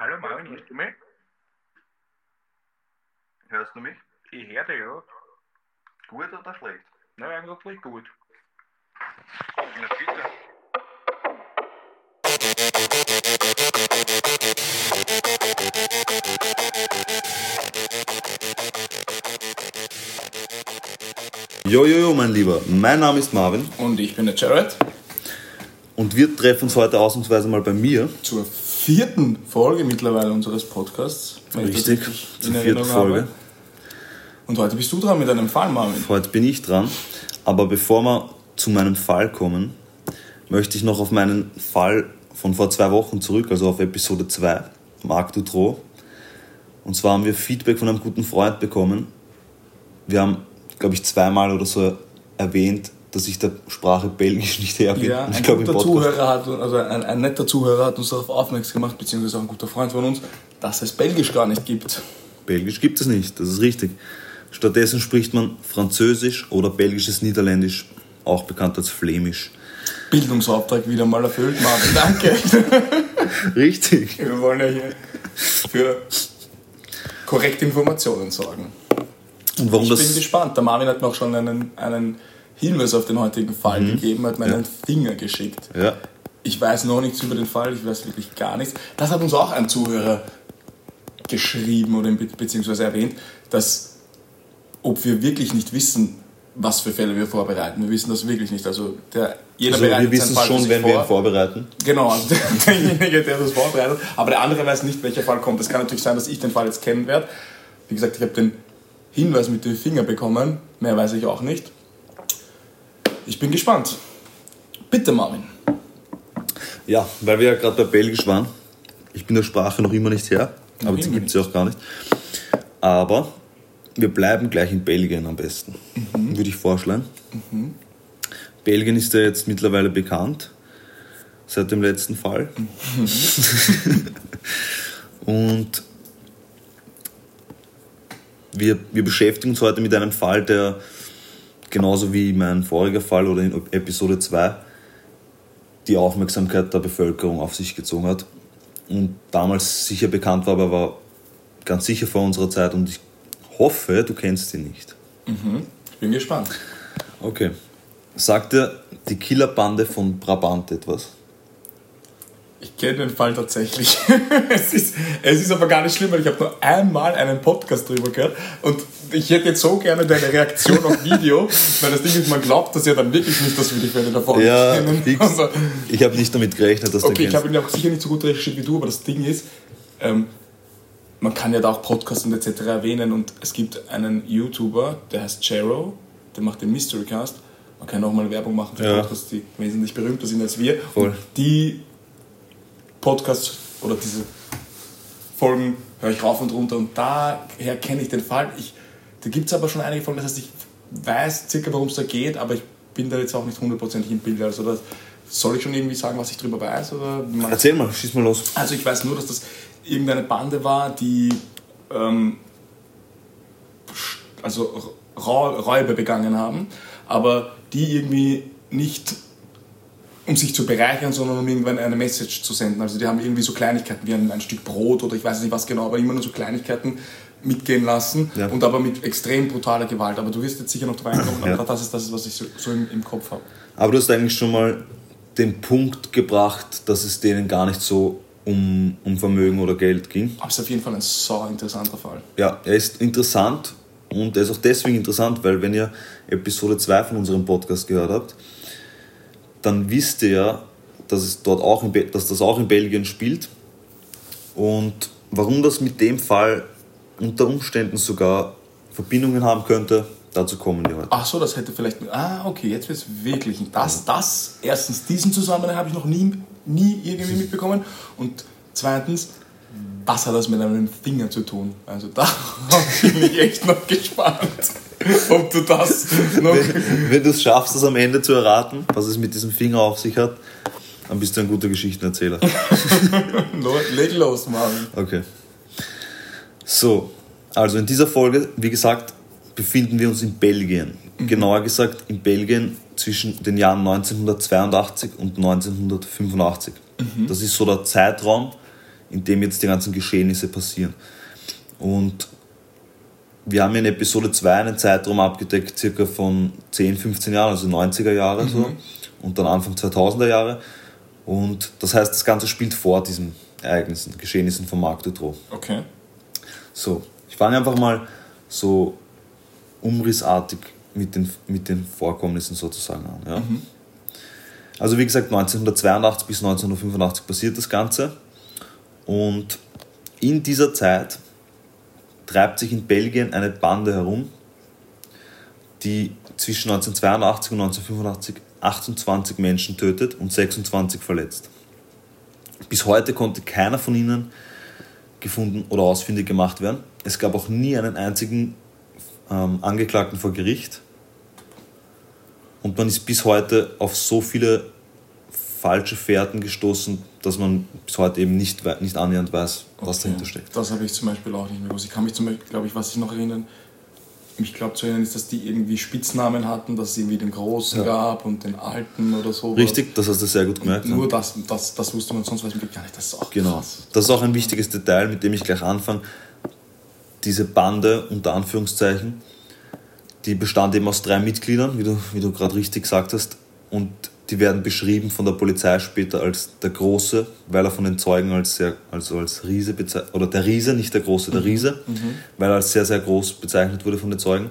Hallo Marvin, hörst du mich? Hörst du mich? Ich höre dich, ja. Gut oder schlecht? Na, eigentlich gut. Na bitte. Jojojo, mein Lieber, mein Name ist Marvin Und ich bin der Jared. und wir treffen uns heute ausnahmsweise mal bei mir. Zur vierten Folge mittlerweile unseres Podcasts. Richtig, zur vierten Folge. habe. Und heute bist du dran mit einem Fall, Marvin. Heute bin ich dran. Aber bevor wir zu meinem Fall kommen, möchte ich noch auf meinen Fall von vor zwei Wochen zurück, also auf Episode 2, Marc Dutroux. Und zwar haben wir Feedback von einem guten Freund bekommen. Wir haben, glaube ich, zweimal oder so erwähnt, dass ich der Sprache Belgisch nicht her bin. Ja, ich ein glaube, im guter Zuhörer hat, also ein, ein netter Zuhörer hat uns darauf aufmerksam gemacht, beziehungsweise auch ein guter Freund von uns, dass es Belgisch gar nicht gibt. Belgisch gibt es nicht, das ist richtig. Stattdessen spricht man Französisch oder belgisches Niederländisch, auch bekannt als Flämisch. Bildungsauftrag wieder mal erfüllt, Marvin. Danke. Richtig. Wir wollen ja hier für korrekte Informationen sorgen. Und warum Ich das. bin gespannt. Der Marvin hat mir auch schon einen, einen Hinweis auf den heutigen Fall gegeben, hat mir einen Finger geschickt. ja, Ich weiß noch nichts über den Fall, ich weiß wirklich gar nichts. Das hat uns auch ein Zuhörer geschrieben oder be- beziehungsweise erwähnt, dass ob wir wirklich nicht wissen, was für Fälle wir vorbereiten. Wir wissen das wirklich nicht. Also der, jeder also wir wissen es schon, wenn wir vor. ihn vorbereiten. Genau, also der- derjenige, der das vorbereitet. Aber der andere weiß nicht, welcher Fall kommt. Es kann natürlich sein, dass ich den Fall jetzt kennen werde. Wie gesagt, ich habe den Hinweis mit dem Finger bekommen. Mehr weiß ich auch nicht. Ich bin gespannt. Bitte, Marvin. Ja, weil wir ja gerade bei Belgisch waren. Ich bin der Sprache noch immer nicht her, aber immer gibt es ja auch gar nicht. Aber wir bleiben gleich in Belgien am besten, würde ich vorschlagen. Belgien ist ja jetzt mittlerweile bekannt, seit dem letzten Fall. Und wir, wir beschäftigen uns heute mit einem Fall, der genauso wie mein voriger Fall oder in Episode 2 die Aufmerksamkeit der Bevölkerung auf sich gezogen hat und damals sicher bekannt war, aber war ganz sicher vor unserer Zeit und ich hoffe, du kennst ihn nicht. Ich bin gespannt. Okay. Sagt dir die Killerbande von Brabant etwas? Ich kenne den Fall tatsächlich. es, ist, es ist aber gar nicht schlimm, weil ich habe nur einmal einen Podcast drüber gehört und ich hätte jetzt so gerne deine Reaktion auf Video, weil das Ding ist, man glaubt das ja dann wirklich nicht, dass wir die Fälle davon Ja, kennen. fix. Also, Ich habe nicht damit gerechnet, dass du okay, ich habe ihn auch sicher nicht so gut recherchiert wie du, aber das Ding ist, ähm, man kann ja da auch Podcasts und etc. erwähnen und es gibt einen YouTuber, der heißt Jero, der macht den Mystery Cast. Man kann auch mal Werbung machen für Ja. Podcasts, die wesentlich berühmter sind als wir. Voll. Und die Podcasts oder diese Folgen höre ich rauf und runter und daher kenne ich den Fall. Ich, da gibt es aber schon einige Folgen, das heißt, ich weiß circa, worum es da geht, aber ich bin da jetzt auch nicht hundertprozentig im Bild. Also das, soll ich schon irgendwie sagen, was ich drüber weiß? Oder Erzähl mal, schieß mal los. also ich weiß nur, dass das irgendeine Bande war, die ähm, also Räuber begangen haben, aber die irgendwie nicht um sich zu bereichern, sondern um irgendwann eine Message zu senden. Also die haben irgendwie so Kleinigkeiten wie ein, ein Stück Brot oder ich weiß nicht was genau, aber immer nur so Kleinigkeiten mitgehen lassen Ja. und aber mit extrem brutaler Gewalt. Aber du wirst jetzt sicher noch drauf reinkommen, Ja. aber das ist das, was ich so, so im, im Kopf habe. Aber du hast eigentlich schon mal den Punkt gebracht, dass es denen gar nicht so um, um Vermögen oder Geld ging. Aber es ist auf jeden Fall ein so interessanter Fall. Ja, er ist interessant und er ist auch deswegen interessant, weil wenn ihr Episode 2 von unserem Podcast gehört habt, dann wisst ihr ja, dass, es dort auch in dass das auch in Belgien spielt. Und warum das mit dem Fall unter Umständen sogar Verbindungen haben könnte, dazu kommen wir heute. Ach so, das hätte vielleicht. Ah, okay, jetzt wird es wirklich. Das, das, erstens, diesen Zusammenhang habe ich noch nie, nie irgendwie mitbekommen. Und zweitens, was hat das mit einem Finger zu tun? Also da bin ich echt noch gespannt, ob du das noch. Wenn, wenn du es schaffst, das am Ende zu erraten, was es mit diesem Finger auf sich hat, dann bist du ein guter Geschichtenerzähler. Leg los, Marvin. Okay. So, also in dieser Folge, wie gesagt, befinden wir uns in Belgien. Genauer gesagt in Belgien zwischen den Jahren 1982 und 1985. Das ist so der Zeitraum, in dem jetzt die ganzen Geschehnisse passieren. Und wir haben in Episode 2 einen Zeitraum abgedeckt, circa von 10, 15 Jahren, also 90er Jahre so, und dann Anfang 2000er Jahre. Und das heißt, das Ganze spielt vor diesen Ereignissen, Geschehnissen von Marc Dutroux. Okay. So, ich fange einfach mal so umrissartig mit den, mit den Vorkommnissen sozusagen an. Ja? Also wie gesagt, 1982 bis 1985 passiert das Ganze. Und in dieser Zeit treibt sich in Belgien eine Bande herum, die zwischen 1982 und 1985 28 Menschen tötet und 26 verletzt. Bis heute konnte keiner von ihnen gefunden oder ausfindig gemacht werden. Es gab auch nie einen einzigen ähm, Angeklagten vor Gericht. Und man ist bis heute auf so viele falsche Fährten gestoßen, dass man bis heute eben nicht, nicht annähernd weiß, was dahinter steckt. Das habe ich zum Beispiel auch nicht mehr gewusst. Ich kann mich zum Beispiel, glaube ich, was ich noch erinnern, mich glaube zu erinnern, ist, dass die irgendwie Spitznamen hatten, dass es irgendwie den Großen Ja. gab und den Alten oder so. Richtig, das hast du sehr gut gemerkt. ja. Nur das, das, das wusste man sonst weiß man gar nicht. Das ist auch Genau. krass. Das ist auch ein wichtiges Detail, mit dem ich gleich anfange. Diese Bande, unter Anführungszeichen, die bestand eben aus drei Mitgliedern, wie du, wie du gerade richtig gesagt hast. Und die werden beschrieben von der Polizei später als der Große, weil er von den Zeugen als sehr, also als Riese bezeichnet, oder der Riese, nicht der Große, der Riese, weil er als sehr, sehr groß bezeichnet wurde von den Zeugen,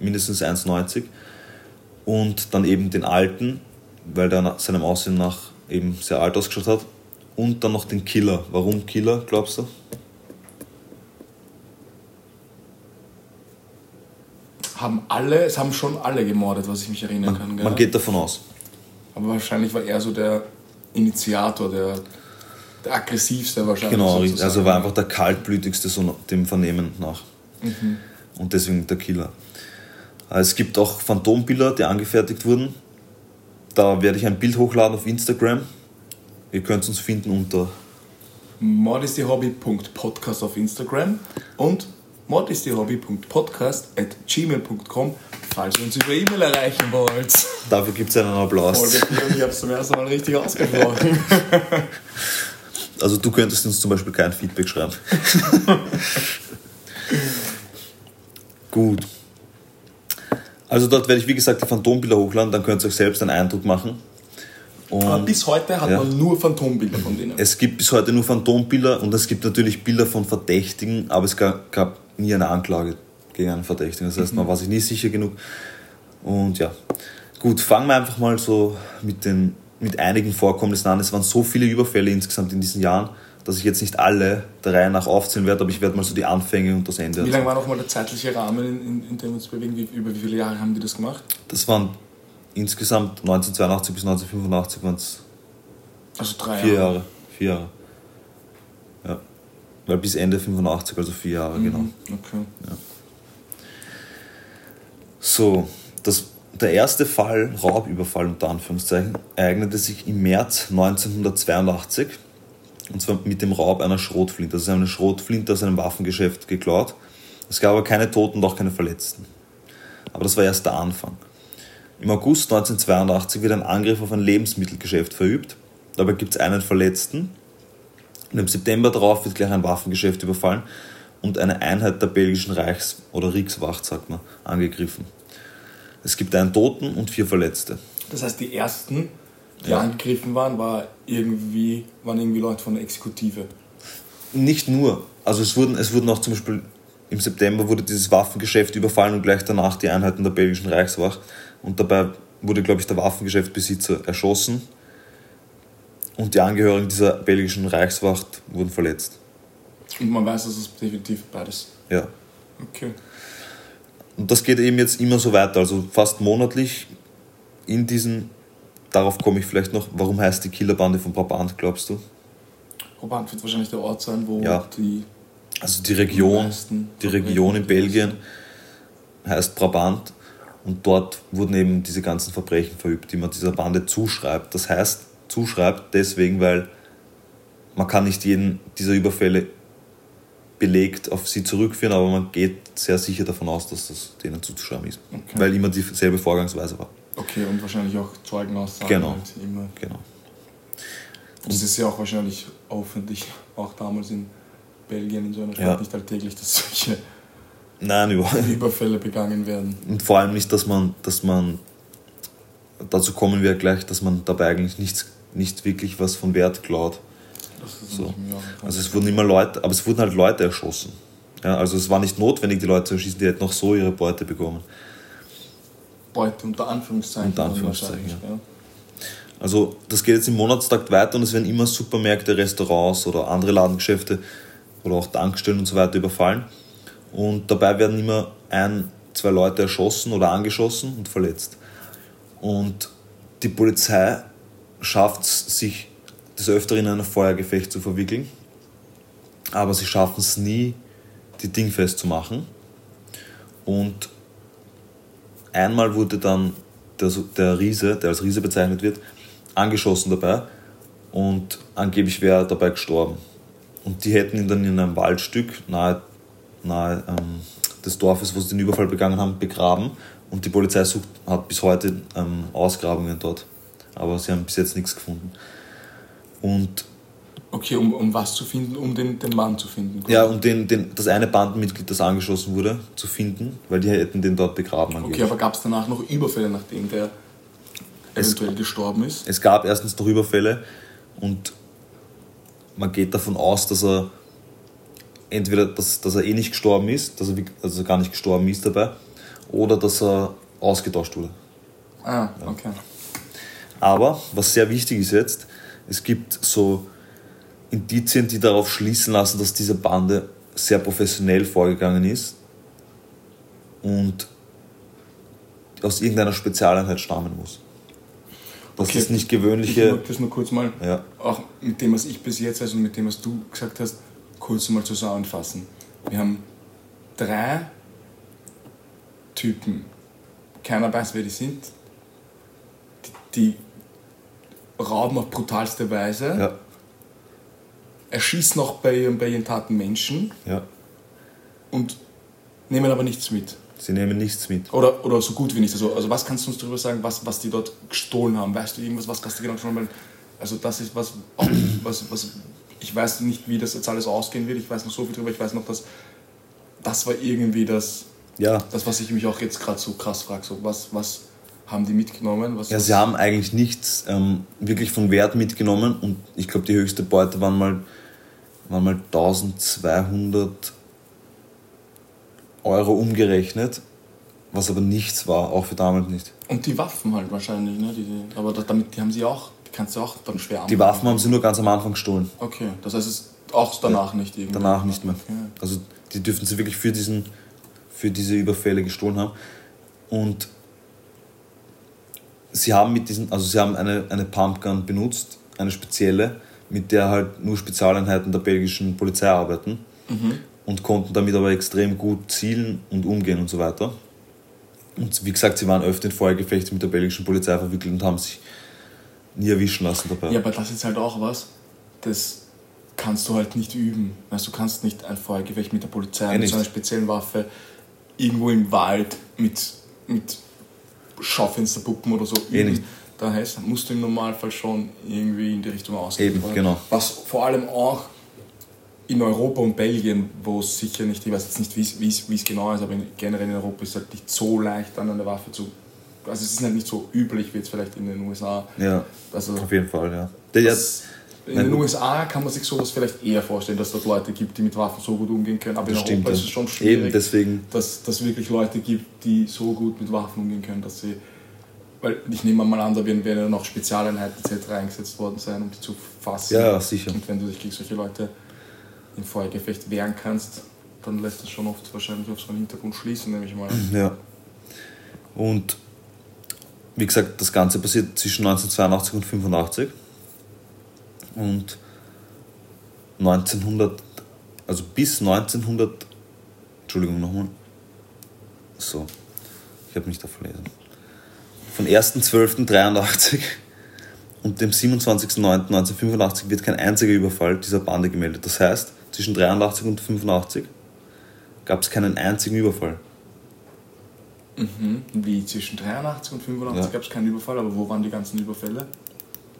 mindestens 1,90. Und dann eben den Alten, weil der nach seinem Aussehen nach eben sehr alt ausgeschaut hat. Und dann noch den Killer. Warum Killer, glaubst du? Haben alle, es haben schon alle gemordet, was ich mich erinnern kann. Gell? Man geht davon aus. Aber wahrscheinlich war er so der Initiator, der, der aggressivste wahrscheinlich. Genau, sozusagen. also war einfach der kaltblütigste so dem Vernehmen nach. Und deswegen der Killer. Es gibt auch Phantombilder, die angefertigt wurden. Da werde ich ein Bild hochladen auf Instagram. Ihr könnt uns finden unter mordistihobby.podcast auf Instagram und mordistihobby.podcast at gmail.com, falls ihr uns über E-Mail erreichen wollt. Dafür gibt es einen Applaus. Folge 4 und ich habe es zum ersten Mal richtig ausgesprochen. Also du könntest uns zum Beispiel kein Feedback schreiben. Gut. Also dort werde ich wie gesagt die Phantombilder hochladen, dann könnt ihr euch selbst einen Eindruck machen. Aber Und bis heute hat Ja. man nur Phantombilder von denen. es gibt bis heute nur Phantombilder und es gibt natürlich Bilder von Verdächtigen, aber es gab, gab nie eine Anklage gegen einen Verdächtigen. Das heißt, man war sich nie sicher genug. Und ja, gut, fangen wir einfach mal so mit, den, mit einigen Vorkommnissen an. Es waren so viele Überfälle insgesamt in diesen Jahren, dass ich jetzt nicht alle der Reihe nach aufzählen werde, aber ich werde mal so die Anfänge und das Ende Wie lange war nochmal der zeitliche Rahmen, in, in, dem wir uns bewegen? Wie, über wie viele Jahre haben die das gemacht? Das waren insgesamt 1982 bis 1985 waren es Also drei vier Jahre. Vier Jahre. Ja. Weil bis Ende 85, also vier Jahre, genau. Mhm, Okay. So, das, der erste Fall, Raubüberfall unter Anführungszeichen, ereignete sich im März 1982. Und zwar mit dem Raub einer Schrotflinte. Das ist eine Schrotflinte aus einem Waffengeschäft geklaut. Es gab aber keine Toten und auch keine Verletzten. Aber das war erst der Anfang. Im August 1982 wird ein Angriff auf ein Lebensmittelgeschäft verübt. Dabei gibt es einen Verletzten. Und im September darauf wird gleich ein Waffengeschäft überfallen und eine Einheit der belgischen Reichs- oder Rikswacht, sagt man, angegriffen. Es gibt einen Toten und vier Verletzte. Das heißt, die ersten, die Ja. angegriffen waren, war irgendwie, waren irgendwie Leute von der Exekutive. Nicht nur, also es wurden, es wurden auch zum Beispiel im September wurde dieses Waffengeschäft überfallen und gleich danach die Einheiten der belgischen Reichswacht. Und dabei wurde, glaube ich, der Waffengeschäftsbesitzer erschossen und die Angehörigen dieser belgischen Reichswacht wurden verletzt. Und man weiß, dass es definitiv beides. Ja. Okay. Und das geht eben jetzt immer so weiter, also fast monatlich in diesen, darauf komme ich vielleicht noch, warum heißt die Killerbande von Brabant, glaubst du? Brabant wird wahrscheinlich der Ort sein, wo Ja. die Also die Region, die Region in Belgien heißt Brabant und dort wurden eben diese ganzen Verbrechen verübt, die man dieser Bande zuschreibt. Das heißt, zuschreibt deswegen, weil man kann nicht jeden dieser Überfälle belegt auf sie zurückführen, aber man geht sehr sicher davon aus, dass das denen zuzuschreiben ist. Okay. Weil immer dieselbe Vorgangsweise war. Okay, und wahrscheinlich auch Zeugenaussagen. Genau. Halt immer. Genau. Das ist ja auch wahrscheinlich aufwendig, auch damals in Belgien in so einer Stadt Ja. nicht alltäglich, dass solche Nein. Überfälle begangen werden. Und vor allem nicht, dass man, dass man, dazu kommen wir gleich, dass man dabei eigentlich nichts, nicht wirklich was von Wert klaut. So. Also es wurden immer Leute, aber es wurden halt Leute erschossen. Ja, also es war nicht notwendig, die Leute zu erschießen, die hätten auch so ihre Beute bekommen. Beute unter Anführungszeichen. Unter Anführungszeichen, wahrscheinlich, ja. Also das geht jetzt im Monatstakt weiter und es werden immer Supermärkte, Restaurants oder andere Ladengeschäfte oder auch Tankstellen und so weiter überfallen. Und dabei werden immer ein, zwei Leute erschossen oder angeschossen und verletzt. Und die Polizei schafft es, sich des Öfteren in ein Feuergefecht zu verwickeln. Aber sie schaffen es nie, die dingfest zu machen. Und einmal wurde dann der, der Riese, der als Riese bezeichnet wird, angeschossen dabei und angeblich wäre er dabei gestorben. Und die hätten ihn dann in einem Waldstück nahe, nahe ähm, des Dorfes, wo sie den Überfall begangen haben, begraben. Und die Polizei sucht, hat bis heute ähm, Ausgrabungen dort. Aber sie haben bis jetzt nichts gefunden. Und Okay, um, um was zu finden, um den, den Mann zu finden. ja, um den, den, das eine Bandenmitglied, das angeschossen wurde, zu finden, weil die hätten den dort begraben Okay, angeblich. aber gab es danach noch Überfälle, nachdem der eventuell gestorben ist? Es gab erstens noch Überfälle und man geht davon aus, dass er entweder, dass, dass er eh nicht gestorben ist, dass er, er gar nicht gestorben ist dabei, oder dass er ausgetauscht wurde. Ah, okay. Aber was sehr wichtig ist jetzt, es gibt so Indizien, die darauf schließen lassen, dass diese Bande sehr professionell vorgegangen ist und aus irgendeiner Spezialeinheit stammen muss. Dass Okay, das nicht Ich gewöhnliche. mag das nur kurz mal, Ja. auch mit dem, was ich bis jetzt und mit dem, was du gesagt hast, kurz mal zusammenfassen. Wir haben drei Typen. Keiner weiß, wer die sind. Die, die rauben auf brutalste Weise, Ja, erschießen auch bei ihren, bei ihren Taten Menschen ja. und nehmen aber nichts mit. Sie nehmen nichts mit. Oder, oder so gut wie nichts. Also, also was kannst du uns darüber sagen, was, was die dort gestohlen haben? Weißt du irgendwas, was kannst du genau schon mal... Also das ist was, was, was... Ich weiß nicht, wie das jetzt alles ausgehen wird. Ich weiß noch so viel drüber. Ich weiß noch, dass... Das war irgendwie das... Ja. Das, was ich mich auch jetzt gerade so krass frage. So, was, was haben die mitgenommen? Was, Ja, sie haben eigentlich nichts ähm, wirklich von Wert mitgenommen und ich glaube, die höchste Beute waren mal, waren mal 1200 Euro umgerechnet, was aber nichts war, auch für damals nicht. Und die Waffen halt wahrscheinlich. Ne? Die, die, aber da, damit, die haben sie auch... Die kannst du auch dann schwer Die Waffen haben sie nur ganz am Anfang gestohlen, Okay, das heißt, es auch danach nicht irgendwie. danach nicht mehr. Okay. Also die dürften sie wirklich für, diesen, für diese Überfälle gestohlen haben. Und sie haben mit diesen, also sie haben eine, eine Pumpgun benutzt, eine spezielle, mit der halt nur Spezialeinheiten der belgischen Polizei arbeiten und konnten damit aber extrem gut zielen und umgehen und so weiter. Und wie gesagt, sie waren öfter in Feuergefechte mit der belgischen Polizei verwickelt und haben sich nie erwischen lassen dabei. Ja, aber das ist halt auch was, das kannst du halt nicht üben. Weißt, du kannst nicht ein Feuergefecht mit der Polizei, Eh mit so einer speziellen Waffe, irgendwo im Wald mit, mit Schaufensterpuppen oder so Eh üben. nicht. Da heißt, musst du im Normalfall schon irgendwie in die Richtung ausgehen. Eben, genau. Was vor allem auch in Europa und Belgien, wo es sicher nicht, ich weiß jetzt nicht, wie es- genau ist, aber in, generell in Europa ist es halt nicht so leicht, dann eine Waffe zu. Also es ist halt nicht so üblich wie jetzt vielleicht in den USA. Ja, Also auf jeden Fall, ja das, in Nein, den gut. USA kann man sich sowas vielleicht eher vorstellen, dass es dort Leute gibt, die mit Waffen so gut umgehen können. Aber in das stimmt. Europa Ja. ist es schon schwierig, Eben deswegen, dass es wirklich Leute gibt, die so gut mit Waffen umgehen können, dass sie. Weil ich nehme mal an, da werden, werden ja noch Spezialeinheiten etc. eingesetzt worden sein, um die zu fassen. Ja, ja, sicher. Und wenn du dich gegen solche Leute im Feuergefecht wehren kannst, dann lässt das schon oft wahrscheinlich auf so einen Hintergrund schließen, nehme ich mal. an. Ja. Und wie gesagt, das Ganze passiert zwischen 1982 und 85. Und 1900, also bis 1900, Entschuldigung nochmal. So, ich habe mich da verlesen. Von 1.12.83 und dem 27.09.1985 wird kein einziger Überfall dieser Bande gemeldet. Das heißt, zwischen 83 und 85 gab es keinen einzigen Überfall. Mhm. Wie zwischen 83 und 85 Ja. gab es keinen Überfall, aber wo waren die ganzen Überfälle?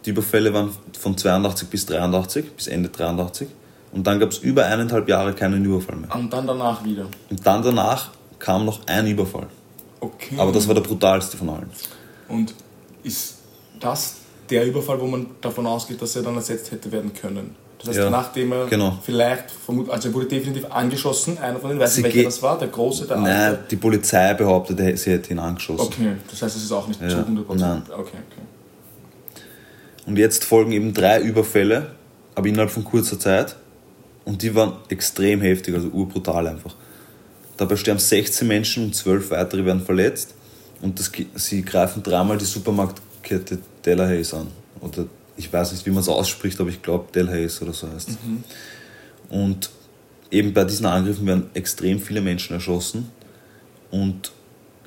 Die Überfälle waren von 82 bis 83, bis Ende 83. Und dann gab es über eineinhalb Jahre keinen Überfall mehr. Und dann danach wieder. Und dann danach kam noch ein Überfall. Okay. Aber das war der brutalste von allen. Und ist das der Überfall, wo man davon ausgeht, dass er dann ersetzt hätte werden können? Das heißt, Ja, nachdem er genau. vielleicht, also er wurde definitiv angeschossen, einer von den, weiß nicht, welcher das war, der große, der Nein, alte. die Polizei behauptete, sie hätte ihn angeschossen. Okay, das heißt, es ist auch nicht Ja, zu 100%. nein. Okay, okay. Und jetzt folgen eben drei Überfälle, aber innerhalb von kurzer Zeit. Und die waren extrem heftig, also urbrutal einfach. Dabei sterben 16 Menschen und 12 weitere werden verletzt. Und das, sie greifen dreimal die Supermarktkette Delhaize an. Oder ich weiß nicht, wie man es ausspricht, aber ich glaube Delhaize oder so heißt es. Und eben bei diesen Angriffen werden extrem viele Menschen erschossen. Und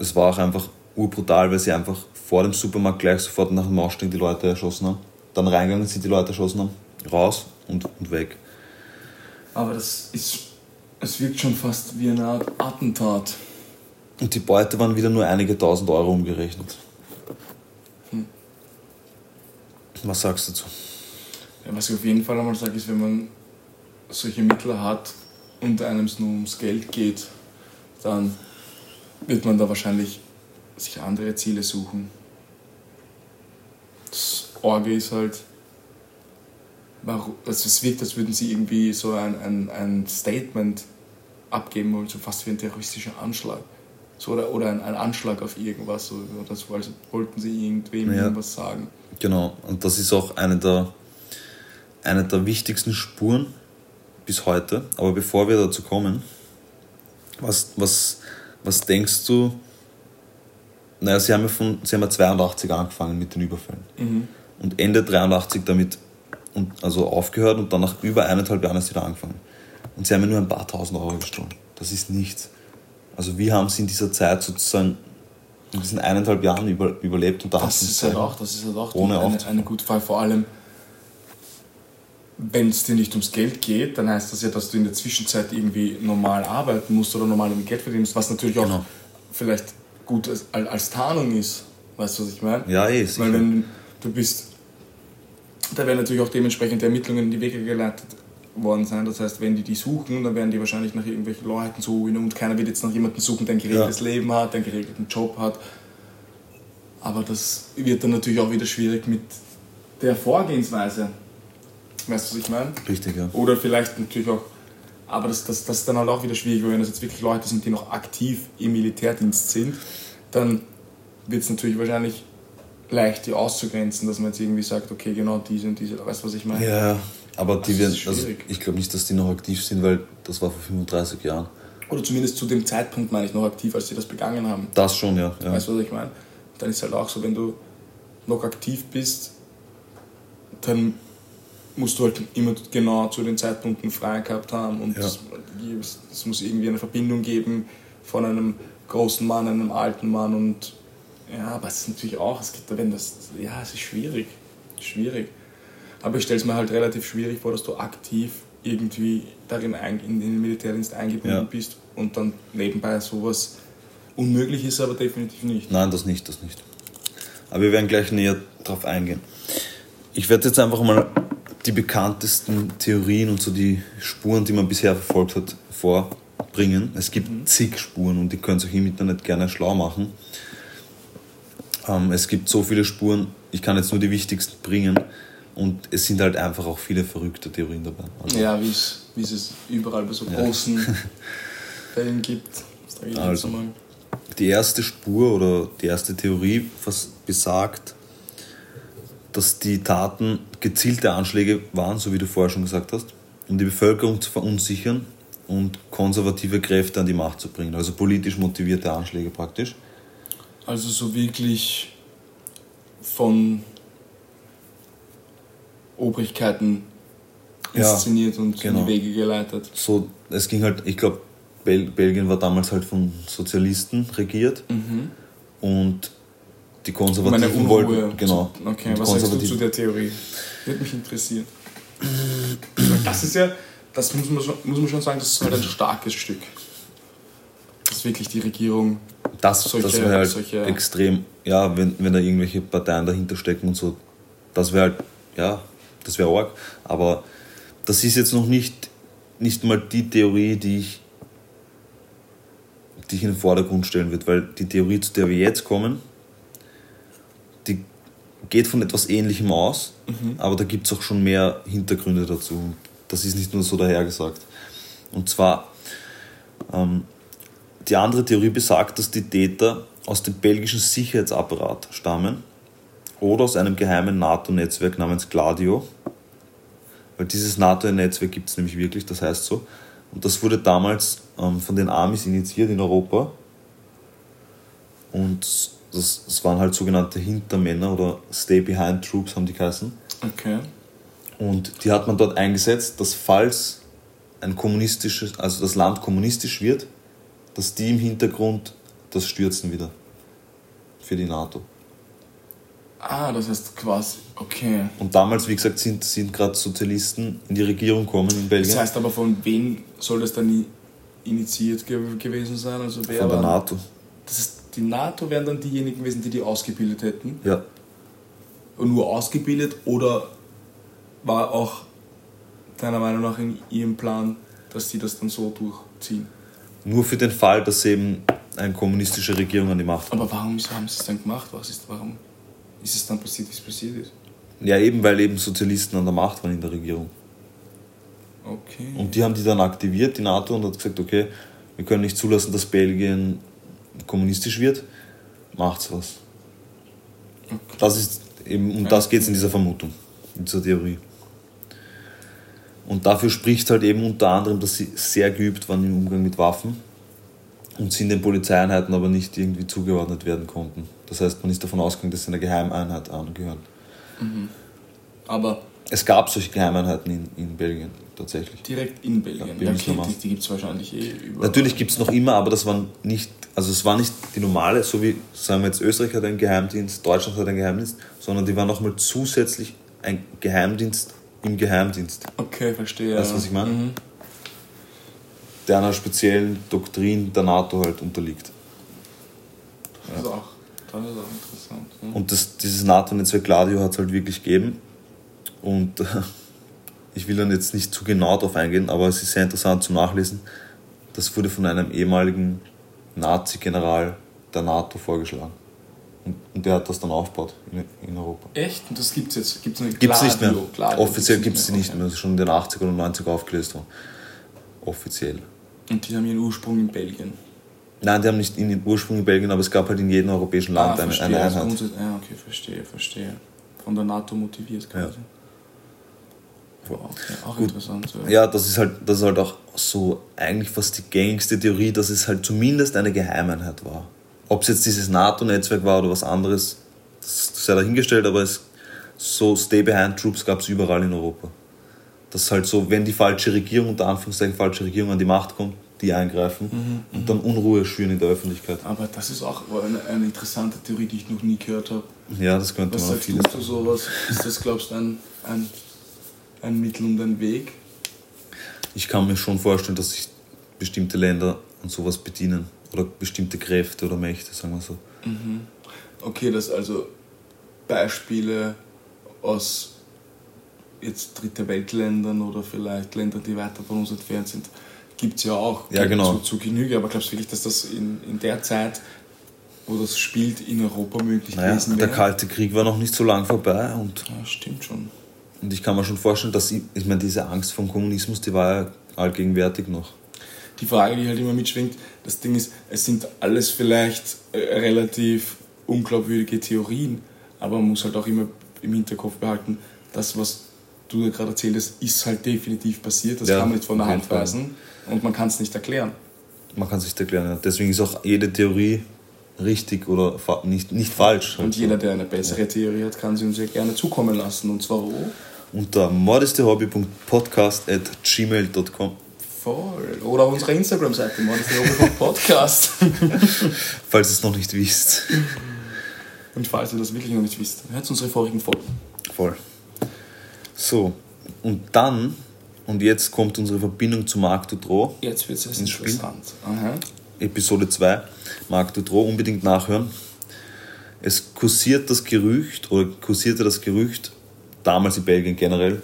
es war auch einfach urbrutal, weil sie einfach vor dem Supermarkt gleich sofort nach dem Ausstieg die Leute erschossen haben. Dann reingegangen sind, die Leute erschossen haben, raus und, und weg. Aber das ist, es wirkt schon fast wie eine Art Attentat. Und die Beute waren wieder nur einige tausend Euro umgerechnet. Was sagst du dazu? Ja, was ich auf jeden Fall einmal sage, ist, wenn man solche Mittel hat und einem es nur ums Geld geht, dann wird man da wahrscheinlich sich andere Ziele suchen. Das Orge ist halt, warum, also es wirkt, als würden sie irgendwie so ein, ein, ein Statement abgeben wollen, so fast wie ein terroristischer Anschlag. So, oder, oder ein, ein Anschlag auf irgendwas, so, oder so, als wollten sie irgendwem Ja. irgendwas sagen. Genau, und das ist auch eine der, eine der wichtigsten Spuren bis heute. Aber bevor wir dazu kommen, was, was, was denkst du? Naja, sie haben ja von, sie haben ja 82 angefangen mit den Überfällen. Mhm. Und Ende 83 damit und, also aufgehört und dann nach über eineinhalb Jahren erst wieder angefangen. Und sie haben ja nur ein paar tausend Euro gestohlen. Das ist nichts. Also wie haben sie in dieser Zeit sozusagen in diesen eineinhalb Jahren über, überlebt und da Das ist halt auch, das ist halt auch Ohne eine, eine gute Frage. Vor allem, wenn es dir nicht ums Geld geht, dann heißt das ja, dass du in der Zwischenzeit irgendwie normal arbeiten musst oder normal damit Geld verdienen musst, was natürlich auch Genau. vielleicht gut als, als Tarnung ist. Weißt du, was ich meine? Ja, eh, Weil sicher. wenn du bist, da werden natürlich auch dementsprechend Ermittlungen in die Wege geleitet worden sein. Das heißt, wenn die die suchen, dann werden die wahrscheinlich nach irgendwelchen Leuten suchen und keiner wird jetzt nach jemandem suchen, der ein geregeltes Leben hat, der einen geregelten Job hat. Aber das wird dann natürlich auch wieder schwierig mit der Vorgehensweise. Weißt du, was ich meine? Richtig, ja. Oder vielleicht natürlich auch, aber das, das, das ist dann halt auch wieder schwierig, weil wenn das jetzt wirklich Leute sind, die noch aktiv im Militärdienst sind, dann wird es natürlich wahrscheinlich leicht, die auszugrenzen, dass man jetzt irgendwie sagt, okay, genau diese und diese, weißt du, was ich meine? Ja, aber die werden, also ich glaube nicht, dass die noch aktiv sind, weil das war vor 35 Jahren. Oder zumindest zu dem Zeitpunkt, meine ich, noch aktiv, als sie das begangen haben. Das schon, ja. ja. Weißt du, was ich meine? Dann ist halt auch so, wenn du noch aktiv bist, dann musst du halt immer genau zu den Zeitpunkten frei gehabt haben und Ja. es, es muss irgendwie eine Verbindung geben von einem großen Mann, einem alten Mann und ja, aber es ist natürlich auch, es gibt, wenn das, ja, es ist schwierig, schwierig. Aber ich stelle es mir halt relativ schwierig vor, dass du aktiv irgendwie darin ein, in den Militärdienst eingebunden Ja. bist und dann nebenbei sowas unmöglich ist, aber definitiv nicht. Nein, das nicht, das nicht. Aber wir werden gleich näher drauf eingehen. Ich werde jetzt einfach mal die bekanntesten Theorien und so die Spuren, die man bisher verfolgt hat, vorbringen. Es gibt zig Spuren und ihr könnt euch im Internet gerne schlau machen. Ähm, es gibt so viele Spuren, ich kann jetzt nur die wichtigsten bringen. Und es sind halt einfach auch viele verrückte Theorien dabei. Also, Ja, wie es es überall bei so großen Fällen gibt. Also. Die erste Spur oder die erste Theorie besagt, dass die Taten gezielte Anschläge waren, so wie du vorher schon gesagt hast, um die Bevölkerung zu verunsichern und konservative Kräfte an die Macht zu bringen. Also politisch motivierte Anschläge praktisch. Also so wirklich von Obrigkeiten Ja, inszeniert und genau. in die Wege geleitet. So, es ging halt, ich glaube, Bel Belgien war damals halt von Sozialisten regiert und die Meine Konservativen Unruhe. wollten, genau. Okay, was sagst du zu der Theorie? Würde mich interessieren. Das ist ja, das muss man, schon, muss man schon sagen, das ist halt ein starkes Stück. Dass wirklich die Regierung Das, solche- das wäre halt solche- extrem, ja, wenn, wenn da irgendwelche Parteien dahinter stecken und so, Das wäre halt, ja, das wäre arg. Aber das ist jetzt noch nicht, nicht mal die Theorie, die ich, die ich in den Vordergrund stellen würde, weil die Theorie, zu der wir jetzt kommen, die geht von etwas Ähnlichem aus, aber da gibt es auch schon mehr Hintergründe dazu. Das ist nicht nur so dahergesagt. Und zwar, ähm, die andere Theorie besagt, dass die Täter aus dem belgischen Sicherheitsapparat stammen oder aus einem geheimen NATO-Netzwerk namens Gladio. Weil dieses NATO-Netzwerk gibt es nämlich wirklich, das heißt so. Und das wurde damals ähm, von den Amis initiiert in Europa. Und das, das waren halt sogenannte Hintermänner oder Stay-Behind-Troops haben die geheißen. Okay. Und die hat man dort eingesetzt, dass falls ein kommunistisches, also das Land kommunistisch wird, dass die im Hintergrund das stürzen wieder. Für die NATO. Ah, das heißt quasi, okay. Und damals, wie gesagt, sind, sind gerade Sozialisten in die Regierung gekommen in Belgien. Das heißt aber, von wem soll das dann initiiert ge gewesen sein? Also wer von der NATO. Das ist, die NATO wären dann diejenigen gewesen, die die ausgebildet hätten. Ja. Und nur ausgebildet oder war auch deiner Meinung nach in ihrem Plan, dass sie das dann so durchziehen? Nur für den Fall, dass eben eine kommunistische Regierung an die Macht kommt. Aber warum haben sie es dann gemacht? Was ist, warum ist es dann passiert, wie es passiert ist? Ja, eben weil eben Sozialisten an der Macht waren in der Regierung. Okay. Und die haben die dann aktiviert, die NATO, und hat gesagt, okay, wir können nicht zulassen, dass Belgien kommunistisch wird, macht's was. okay. Das ist eben, um das geht es in dieser Vermutung, in dieser Theorie. Und dafür spricht halt eben unter anderem, dass sie sehr geübt waren im Umgang mit Waffen und sie in den Polizeieinheiten aber nicht irgendwie zugeordnet werden konnten. Das heißt, man ist davon ausgegangen, dass sie einer Geheimeinheit angehören. Aber Es gab solche Geheimeinheiten in, in Belgien tatsächlich. direkt in Belgien. Ja, Belgien okay, die die gibt es wahrscheinlich eh überall. Natürlich gibt es noch immer, aber das waren nicht, also es war nicht die normale, so wie, sagen wir jetzt, Österreich hat einen Geheimdienst, Deutschland hat einen Geheimdienst, sondern die waren nochmal zusätzlich ein Geheimdienst im Geheimdienst, Okay, verstehe. Weißt du, was ich meine? Mhm. der einer speziellen Doktrin der NATO halt unterliegt. Das, ist auch, das ist auch interessant. Ja. Und das, dieses NATO-Netzwerk Gladio hat es halt wirklich gegeben. Und äh, ich will dann jetzt nicht zu genau darauf eingehen, aber es ist sehr interessant zu nachlesen. Das wurde von einem ehemaligen Nazi-General der NATO vorgeschlagen. Und, und der hat das dann aufgebaut in, in Europa. Echt? Und das gibt es jetzt? Gibt's eine Gibt es nicht mehr. Gladio? Gladio Offiziell gibt gibt's es sie nicht mehr. Das ist schon in den 80er und 90er aufgelöst worden. Offiziell. Und die haben ihren Ursprung in Belgien. Nein, die haben nicht in den Ursprung in Belgien, aber es gab halt in jedem europäischen Land eine, eine also Einheit. grundsätzlich- ja, okay, verstehe, verstehe. Von der NATO motiviert quasi. Wow, okay, auch interessant. Ja. Ja, das ist halt, das ist halt auch so eigentlich fast die gängigste Theorie, dass es halt zumindest eine Geheimeinheit war. Ob es jetzt dieses NATO-Netzwerk war oder was anderes, das sei dahingestellt, aber es, so Stay-Behind-Troops gab es überall in Europa. Das ist halt so, wenn die falsche Regierung, unter Anführungszeichen falsche Regierung an die Macht kommt, die eingreifen und dann Unruhe schüren in der Öffentlichkeit. Aber das ist auch eine, eine interessante Theorie, die ich noch nie gehört habe. Ja, das könnte Was man sagst vieles du zu sowas? Ist das, glaubst du, ein, ein, ein Mittel und ein Weg? Ich kann mir schon vorstellen, dass sich bestimmte Länder an sowas bedienen. Oder bestimmte Kräfte oder Mächte, sagen wir so. Okay, dass also Beispiele aus jetzt dritte Weltländern oder vielleicht Ländern, die weiter von uns entfernt sind, gibt es ja auch Ja, genau. zu, zu Genüge. Aber glaubst du wirklich, dass das in, in der Zeit, wo das spielt, in Europa möglich Naja, gewesen der wäre? Kalte Krieg war noch nicht so lang vorbei und, Ja, stimmt schon. und ich kann mir schon vorstellen, dass ich, ich meine, diese Angst vom Kommunismus, die war ja allgegenwärtig noch. Die Frage, die halt immer mitschwingt, das Ding ist, es sind alles vielleicht äh, relativ unglaubwürdige Theorien, aber man muss halt auch immer im Hinterkopf behalten, das, was du da gerade erzählt hast, ist halt definitiv passiert. Das Ja, kann man nicht von der Hand weisen und man kann es nicht erklären. Man kann sich erklären. Ja. Deswegen ist auch jede Theorie richtig oder nicht, nicht falsch. halt Und jeder, der eine bessere Theorie hat, kann sie uns ja gerne zukommen lassen. Und zwar wo? Unter modestehobby.podcast.gmail.com Voll. Oder auf unserer Instagram-Seite, Podcast. Falls ihr es noch nicht wisst. Und falls ihr das wirklich noch nicht wisst, hört unsere vorigen Folgen. Voll. So, und dann, und jetzt kommt unsere Verbindung zu Marc Dutroux. Jetzt wird es interessant. Aha. Episode 2, Marc Dutroux, unbedingt nachhören. Es kursiert das Gerücht, oder kursierte das Gerücht, damals in Belgien generell,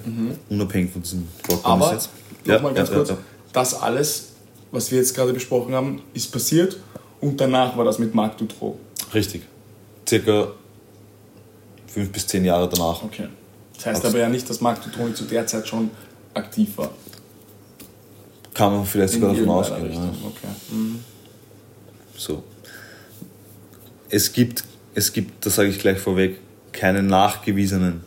unabhängig von diesem Vorkommnis Aber, jetzt. nochmal ganz ja, kurz, ja, ja. Das alles, was wir jetzt gerade besprochen haben, ist passiert und danach war das mit Marc Dutroux. Richtig. Circa fünf bis zehn Jahre danach. Okay. Das heißt aber ja nicht, dass Marc Dutroux zu der Zeit schon aktiv war. Kann man vielleicht sogar davon ausgehen. Ja. Okay. Mhm. So. Es gibt, es gibt, das sage ich gleich vorweg, keine nachgewiesenen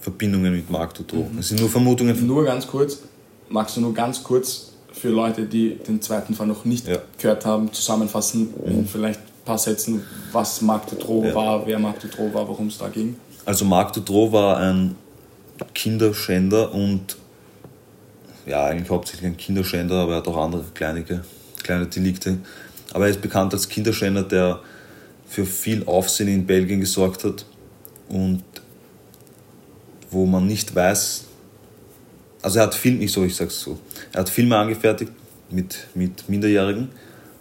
Verbindungen mit Marc Dutroux. Es sind nur Vermutungen. Nur ganz kurz, magst du nur ganz kurz für Leute, die den zweiten Fall noch nicht Ja. Gehört haben, zusammenfassen in vielleicht ein paar Sätzen, was Marc Dutroux Ja. war, wer Marc Dutroux war, worum es da ging? Also Marc Dutroux war ein Kinderschänder und ja, eigentlich hauptsächlich ein Kinderschänder, aber er hat auch andere kleinige, kleine Delikte. Aber er ist bekannt als Kinderschänder, der für viel Aufsehen in Belgien gesorgt hat und wo man nicht weiß, also er hat Film, ich so, ich sag's so, er hat Filme angefertigt mit, mit Minderjährigen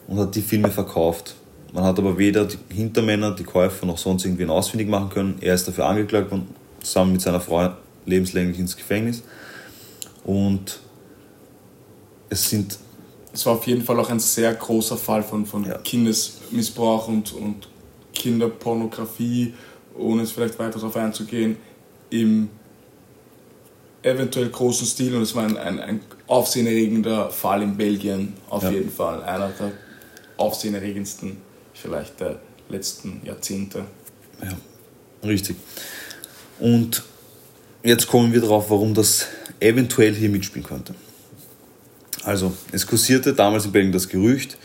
und hat die Filme verkauft. Man hat aber weder die Hintermänner, die Käufer noch sonst irgendwen ausfindig machen können. Er ist dafür angeklagt worden, zusammen mit seiner Frau lebenslänglich ins Gefängnis. Und es sind Es war auf jeden Fall auch ein sehr großer Fall von, von Ja. Kindesmissbrauch und, und Kinderpornografie, ohne jetzt vielleicht weiter darauf einzugehen, im eventuell großen Stil und es war ein, ein, ein aufsehenerregender Fall in Belgien, auf Ja. jeden Fall. Einer der aufsehenerregendsten vielleicht der letzten Jahrzehnte. Ja, richtig. Und jetzt kommen wir darauf, warum das eventuell hier mitspielen könnte. Also, es kursierte damals in Belgien das Gerücht,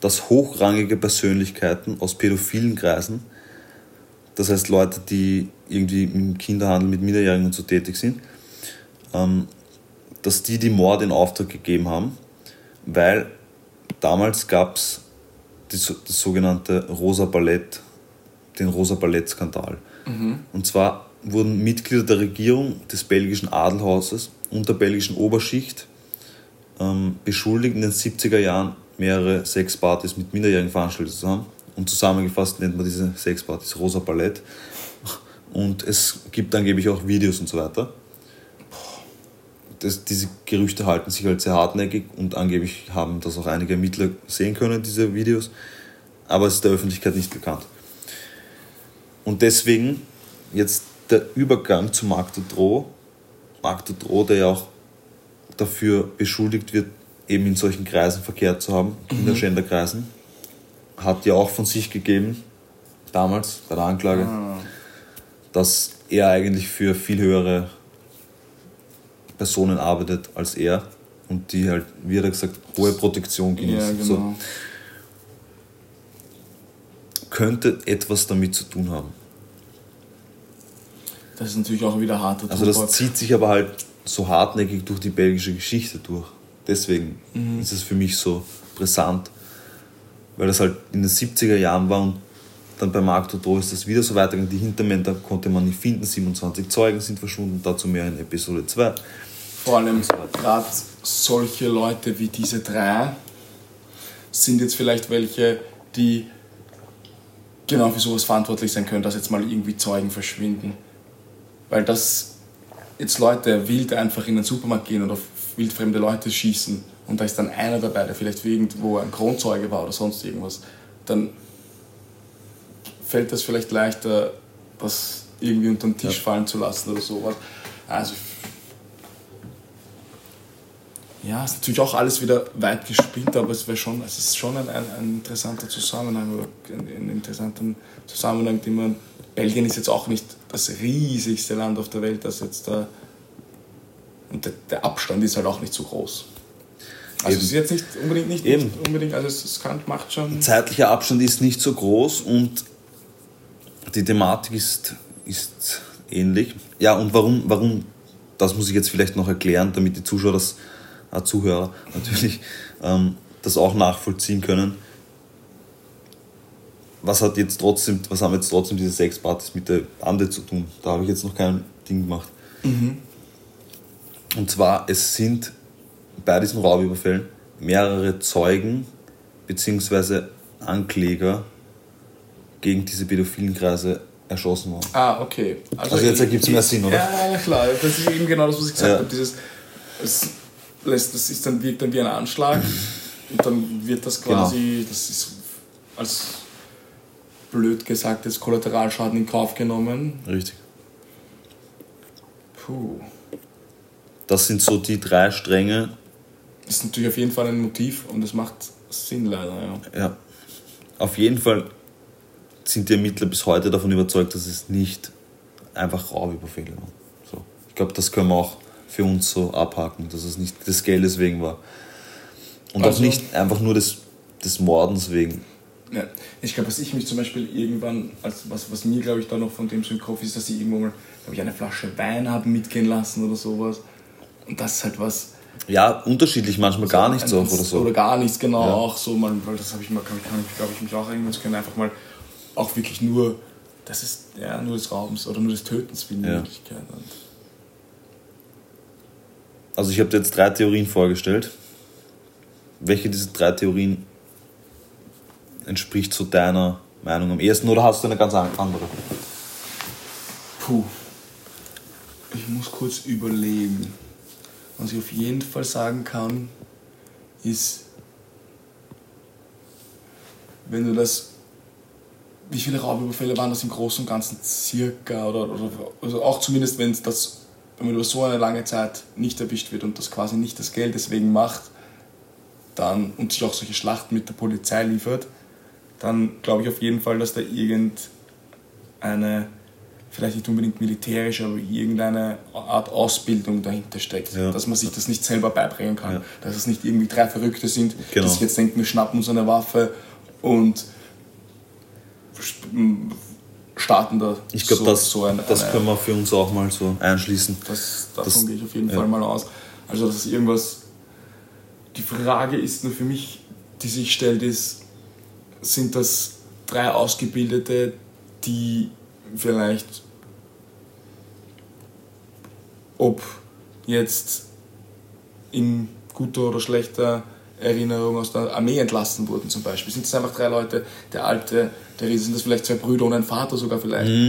dass hochrangige Persönlichkeiten aus pädophilen Kreisen, das heißt Leute, die irgendwie im Kinderhandel mit Minderjährigen und so tätig sind, dass die die Morde in Auftrag gegeben haben, weil damals gab es das sogenannte Rosa Ballett, den Rosa Ballett-Skandal. Und zwar wurden Mitglieder der Regierung des belgischen Adelhauses und der belgischen Oberschicht ähm, beschuldigt, in den 70er Jahren mehrere Sexpartys mit Minderjährigen veranstaltet zu haben. Und zusammengefasst nennt man diese Sexpartys Rosa Ballett. Und es gibt angeblich auch Videos und so weiter. Das, diese Gerüchte halten sich halt sehr hartnäckig und angeblich haben das auch einige Ermittler sehen können, diese Videos. Aber es ist der Öffentlichkeit nicht bekannt. Und deswegen jetzt der Übergang zu Marc Dutroux. Marc Dutroux, der ja auch dafür beschuldigt wird, eben in solchen Kreisen verkehrt zu haben, Kinderschänderkreisen, hat ja auch von sich gegeben, damals bei der Anklage, dass er eigentlich für viel höhere Personen arbeitet als er und die halt, wie er gesagt, hohe Protektion Ja, genießen. genau. So, könnte etwas damit zu tun haben. Das ist natürlich auch wieder harter Also das zieht sich aber halt so hartnäckig durch die belgische Geschichte durch. Deswegen Mhm. ist es für mich so brisant, weil das halt in den 70er Jahren war und dann bei Marc Dutroux ist das wieder so weitergegangen. Die Hintermänner konnte man nicht finden, 27 Zeugen sind verschwunden, dazu mehr in Episode 2. Vor allem gerade solche Leute wie diese drei sind jetzt vielleicht welche, die genau für sowas verantwortlich sein können, dass jetzt mal irgendwie Zeugen verschwinden. Weil das jetzt Leute wild einfach in den Supermarkt gehen oder wildfremde Leute schießen und da ist dann einer dabei, der vielleicht irgendwo ein Kronzeuge war oder sonst irgendwas, dann fällt das vielleicht leichter, das irgendwie unter den Tisch fallen zu lassen oder sowas. Also ja, ist natürlich auch alles wieder weit gespielt, aber es wäre schon, es ist schon ein, ein, ein interessanter Zusammenhang ein, ein interessanter Zusammenhang, den man. Belgien ist jetzt auch nicht das riesigste Land auf der Welt, das jetzt da. Und der, der Abstand ist halt auch nicht so groß. Also Eben. es ist jetzt nicht unbedingt nicht, Eben. nicht unbedingt, also es, es kann, macht schon. Zeitlicher Abstand ist nicht so groß und die Thematik ist, ist ähnlich. Ja, und warum, warum, das muss ich jetzt vielleicht noch erklären, damit die Zuschauer, das, Zuhörer natürlich, ähm, das auch nachvollziehen können. Was hat jetzt trotzdem, was haben jetzt trotzdem diese Sexpartys mit der Bande zu tun? Da habe ich jetzt noch kein Ding gemacht. Und zwar, es sind bei diesen Raubüberfällen mehrere Zeugen bzw. Ankläger gegen diese pädophilen Kreise erschossen worden. Ah, okay. Also jetzt ergibt's mehr Sinn, oder? Ja, ja, klar. Das ist eben genau das, was ich gesagt Ja. habe. Dieses, es lässt, das ist dann, wirkt dann wie ein Anschlag und dann wird das quasi, Genau. das ist als blöd gesagt, jetzt Kollateralschaden in Kauf genommen. Richtig. Puh. Das sind so die drei Stränge. Das ist natürlich auf jeden Fall ein Motiv und es macht Sinn leider, ja. Ja. Auf jeden Fall sind die Ermittler bis heute davon überzeugt, dass es nicht einfach Raubüberfälle waren. So. Ich glaube, das können wir auch für uns so abhaken, dass es nicht des Geldes wegen war. Und auch Also- nicht einfach nur des, des Mordens wegen. Ja, ich glaube, was ich mich zum Beispiel irgendwann, als was, was mir glaube ich da noch von dem so im Kopf ist, dass sie irgendwo mal, glaube ich, eine Flasche Wein haben mitgehen lassen oder sowas. Und das ist halt was. Ja, unterschiedlich, manchmal gar nichts auch oder so. Oder gar nichts, genau, Ja. auch so, man, weil das habe ich mal, kann ich, kann ich, glaube ich, mich auch irgendwas können, einfach mal auch wirklich nur, das ist ja nur des Raubens oder nur des Tötens wie Ja. Möglichkeit. Und Also ich habe dir jetzt drei Theorien vorgestellt. Welche dieser drei Theorien entspricht so deiner Meinung am ehesten oder hast du eine ganz an- andere? Puh. Ich muss kurz überlegen. Was ich auf jeden Fall sagen kann, ist, wenn du das. Wie viele Raubüberfälle waren das im Großen und Ganzen circa? Oder, oder also auch zumindest, wenn es das, wenn man über so eine lange Zeit nicht erwischt wird und das quasi nicht das Geld deswegen macht, dann und sich auch solche Schlachten mit der Polizei liefert, dann glaube ich auf jeden Fall, dass da irgendeine vielleicht nicht unbedingt militärische, aber irgendeine Art Ausbildung dahinter steckt. Ja. Dass man sich das nicht selber beibringen kann. Ja. Dass es nicht irgendwie drei Verrückte sind, Genau. die sich jetzt denken, wir schnappen uns eine Waffe und starten da Ich glaube, so, das, so eine, das eine, können wir für uns auch mal so einschließen. das, davon Das- gehe ich auf jeden ja. Fall mal aus. Also das ist irgendwas. Die Frage ist nur für mich, die sich stellt, ist, sind das drei Ausgebildete, die vielleicht, ob jetzt in guter oder schlechter Erinnerung aus der Armee entlassen wurden zum Beispiel. Sind das einfach drei Leute, der alte, der Riese, sind das vielleicht zwei Brüder und ein Vater sogar vielleicht, die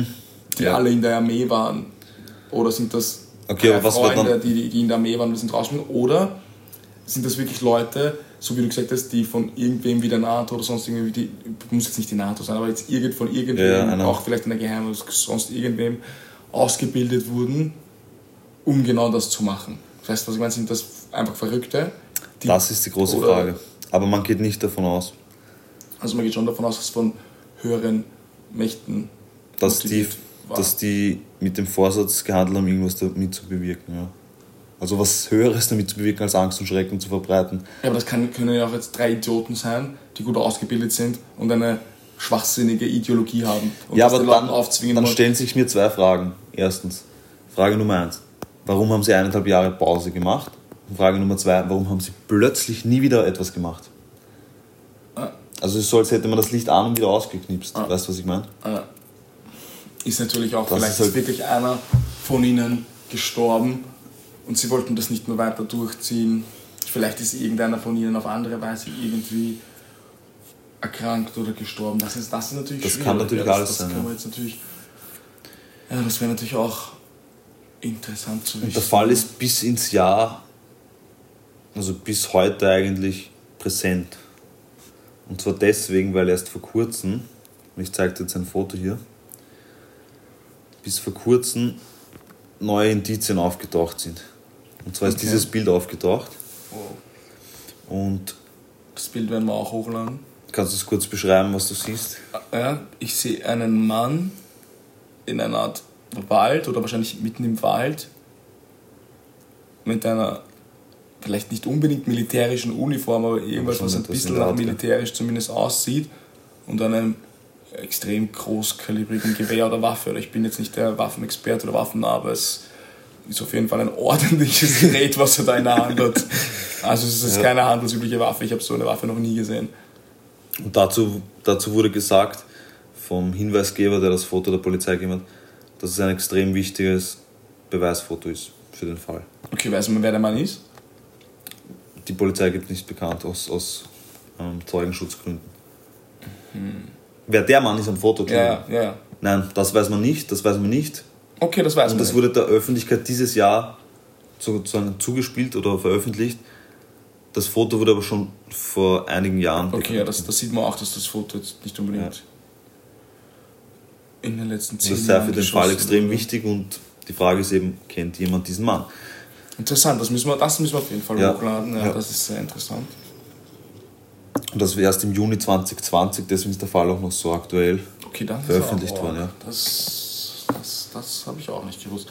Mhm. Ja. alle in der Armee waren? Oder sind das Okay, drei Freunde, die, die in der Armee waren und sind rausgekommen? Oder sind das wirklich Leute, so wie du gesagt hast, die von irgendwem wie der NATO oder sonst irgendwie, die, muss jetzt nicht die NATO sein, aber jetzt irgend, von irgendwem, Ja, auch vielleicht in der Geheimnis, sonst irgendwem ausgebildet wurden, um genau das zu machen. Das heißt, was ich meine, sind das einfach Verrückte? Die- Das ist die große oder- Frage. Aber man geht nicht davon aus, Also man geht schon davon aus, dass von höheren Mächten dass die, war. dass die mit dem Vorsatz gehandelt haben, irgendwas damit zu bewirken. Ja. Also was Höheres damit zu bewirken, als Angst und Schrecken zu verbreiten. Ja, aber das kann, können ja auch jetzt drei Idioten sein, die gut ausgebildet sind und eine schwachsinnige Ideologie haben. Und ja, aber dann, aufzwingen dann wollen. stellen sich mir zwei Fragen. Erstens, Frage Nummer eins, warum haben sie eineinhalb Jahre Pause gemacht? Frage Nummer zwei, warum haben sie plötzlich nie wieder etwas gemacht? Ah. Also es ist so, als hätte man das Licht an und wieder ausgeknipst. Ah. Weißt du, was ich meine? Äh, ist natürlich auch, Das vielleicht ist ist, halt- wirklich einer von ihnen gestorben und sie wollten das nicht mehr weiter durchziehen. Vielleicht ist irgendeiner von ihnen auf andere Weise irgendwie erkrankt oder gestorben. Das ist, das ist natürlich Das schwierig. kann natürlich das, alles das sein, Kann ja. man jetzt natürlich, ja, das wäre natürlich auch interessant zu wissen. Und der Fall ist bis ins Jahr, also bis heute eigentlich präsent. Und zwar deswegen, weil erst vor kurzem, und ich zeige dir jetzt ein Foto hier, bis vor kurzem neue Indizien aufgetaucht sind. Und zwar ist Okay. dieses Bild aufgetaucht. Oh, Und Das Bild werden wir auch hochladen. kannst du es kurz beschreiben, was du siehst? Ja, ich sehe einen Mann in einer Art Wald oder wahrscheinlich mitten im Wald mit einer vielleicht nicht unbedingt militärischen Uniform, aber irgendwas, was ein bisschen nach militärisch zumindest aussieht und einem extrem großkalibrigen Gewehr oder Waffe. Oder ich bin jetzt nicht der Waffenexperte oder Waffennah, aber es ist auf jeden Fall ein ordentliches Gerät, was er da in der Hand hat. Also es ist Ja. keine handelsübliche Waffe. Ich habe so eine Waffe noch nie gesehen. Und dazu, dazu wurde gesagt vom Hinweisgeber, der das Foto der Polizei gegeben hat, dass es ein extrem wichtiges Beweisfoto ist für den Fall. Okay, weiß man, wer der Mann ist? Die Polizei gibt nicht bekannt aus, aus ähm, Zeugenschutzgründen. Wer der Mann ist am Foto, Ja, ja, ja. Nein, das weiß man nicht, das weiß man nicht. Okay, das weiß Und man. das nicht. wurde der Öffentlichkeit dieses Jahr sozusagen zugespielt oder veröffentlicht. Das Foto wurde aber schon vor einigen Jahren. Okay, ja, das, das sieht man auch, dass das Foto jetzt nicht unbedingt Ja. in den letzten das zehn ist sehr Jahren für den Fall extrem wurde. wichtig und die Frage ist eben, kennt jemand diesen Mann? Interessant, das müssen wir, das müssen wir auf jeden Fall Ja. hochladen. Ja, Ja. Das ist sehr interessant. Und das war erst im Juni 2020, deswegen ist der Fall auch noch so aktuell. Okay, Veröffentlicht er worden, ja. Das, das, das habe ich auch nicht gewusst.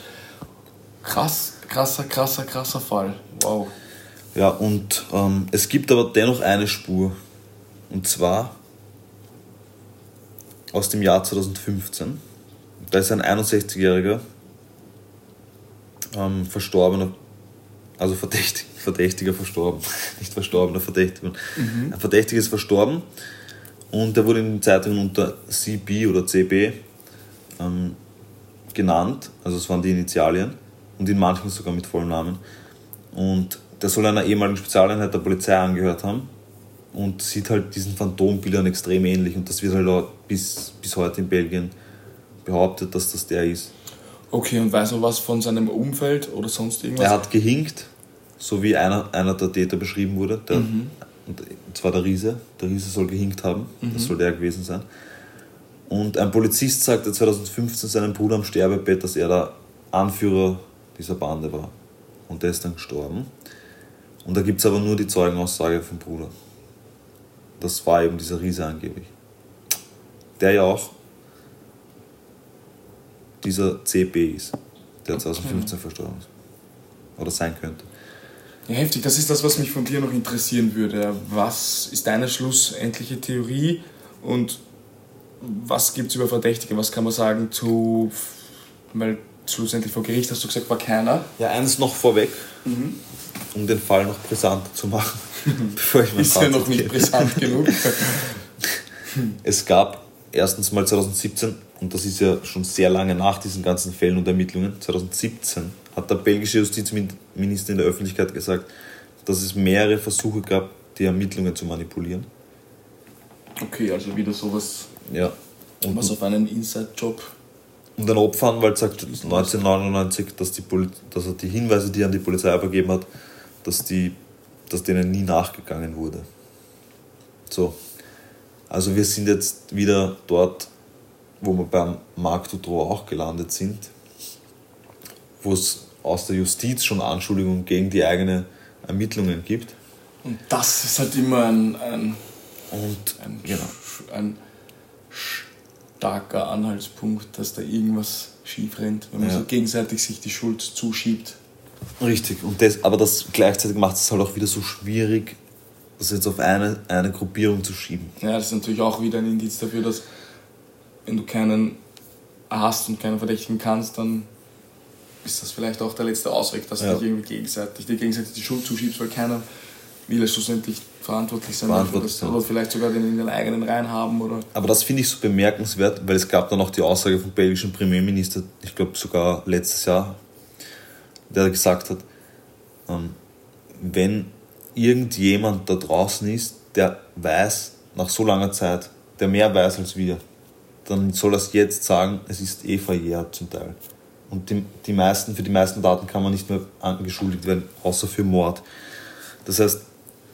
Krass, krasser, krasser, krasser Fall. Wow. Ja, und ähm, es gibt aber dennoch eine Spur. Und zwar aus dem Jahr 2015. Da ist ein 61-jähriger ähm, Verstorbener, also verdächtig, Verdächtiger verstorben, nicht Verstorbener, Verdächtiger. Ein Verdächtiger ist verstorben und der wurde in den Zeitungen unter CB oder CB ähm, genannt, also es waren die Initialien und in manchen sogar mit vollem Namen. Und der soll einer ehemaligen Spezialeinheit der Polizei angehört haben und sieht halt diesen Phantombildern extrem ähnlich. Und das wird halt auch bis, bis heute in Belgien behauptet, dass das der ist. Okay, und weiß man was von seinem Umfeld oder sonst irgendwas? Er hat gehinkt, so wie einer, einer der Täter beschrieben wurde. Der, Mhm. und zwar der Riese. Der Riese soll gehinkt haben. Das soll der gewesen sein. Und ein Polizist sagte 2015 seinem Bruder am Sterbebett, dass er der Anführer dieser Bande war. Und der ist dann gestorben. Und da gibt es aber nur die Zeugenaussage vom Bruder. Das war eben dieser Riese angeblich. Der ja auch dieser CB ist, der 2015 verstorben ist. Oder sein könnte. Ja, heftig, das ist das, was mich von dir noch interessieren würde. Was ist deine schlussendliche Theorie und was gibt es über Verdächtige? Was kann man sagen zu. Weil schlussendlich vor Gericht hast du gesagt, war keiner. Ja, eins noch vorweg, um den Fall noch brisanter zu machen, bevor ich mein Ist ja noch nicht brisant genug. Es gab erstens mal 2017, und das ist ja schon sehr lange nach diesen ganzen Fällen und Ermittlungen, 2017 hat der belgische Justizminister in der Öffentlichkeit gesagt, dass es mehrere Versuche gab, die Ermittlungen zu manipulieren. Okay, also wieder sowas, Ja. Und, was auf einen Inside-Job. und ein Opferanwalt sagt 1999, dass, die Poli dass er die Hinweise, die er an die Polizei übergeben hat, dass, die, dass denen nie nachgegangen wurde. So. Also wir sind jetzt wieder dort, wo wir beim Marc Dutroux auch gelandet sind, wo es aus der Justiz schon Anschuldigungen gegen die eigenen Ermittlungen gibt. Und das ist halt immer ein, ein, Und ein, genau. ein starker Anhaltspunkt, dass da irgendwas schief rennt, wenn man Ja. so gegenseitig sich die Schuld zuschiebt. Richtig, und das, aber das gleichzeitig macht es halt auch wieder so schwierig, das jetzt auf eine, eine Gruppierung zu schieben. Ja, das ist natürlich auch wieder ein Indiz dafür, dass wenn du keinen hast und keinen Verdächtigen kannst, dann ist das vielleicht auch der letzte Ausweg, dass Ja. du dich irgendwie gegenseitig, dir gegenseitig die Schuld zuschiebst, weil keiner will es schlussendlich verantwortlich sein Verantwortlich dafür, oder vielleicht sogar den in den eigenen Reihen haben oder Aber das finde ich so bemerkenswert, weil es gab dann auch die Aussage vom belgischen Premierminister, ich glaube sogar letztes Jahr, der gesagt hat, ähm, wenn irgendjemand da draußen ist, der weiß, nach so langer Zeit, der mehr weiß als wir, dann soll er es jetzt sagen, es ist eh verjährt zum Teil. Und die, die meisten, für die meisten Daten kann man nicht mehr angeschuldigt werden, außer für Mord. Das heißt,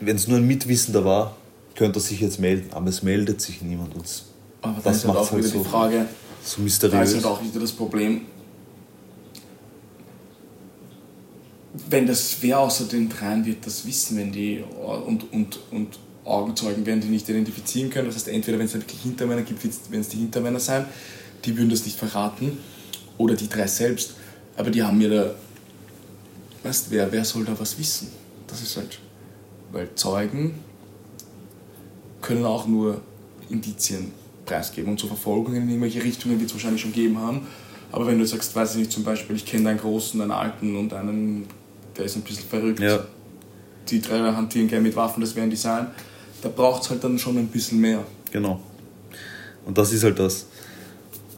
wenn es nur ein Mitwissender war, könnte er sich jetzt melden, aber es meldet sich niemand. Und aber Das ist halt macht's auch halt wieder so- die Frage, so da mysteriös. ist halt auch wieder das Problem, wenn das, wer außer den dreien wird das wissen, wenn die und, und, und Augenzeugen werden die nicht identifizieren können. Das heißt, entweder wenn es wirklich Hintermänner gibt, werden es die Hintermänner sein, die würden das nicht verraten, oder die drei selbst. Aber die haben mir da, weißt wer, wer soll da was wissen? Das ist halt, weil Zeugen können auch nur Indizien preisgeben und so Verfolgungen in irgendwelche Richtungen wird es wahrscheinlich schon geben haben. Aber wenn du sagst, weiß ich nicht, zum Beispiel, ich kenne einen Großen, einen Alten und einen, der ist ein bisschen verrückt, Ja. die drei hantieren gerne mit Waffen, das werden die sein, da braucht es halt dann schon ein bisschen mehr. Genau. Und das ist halt das.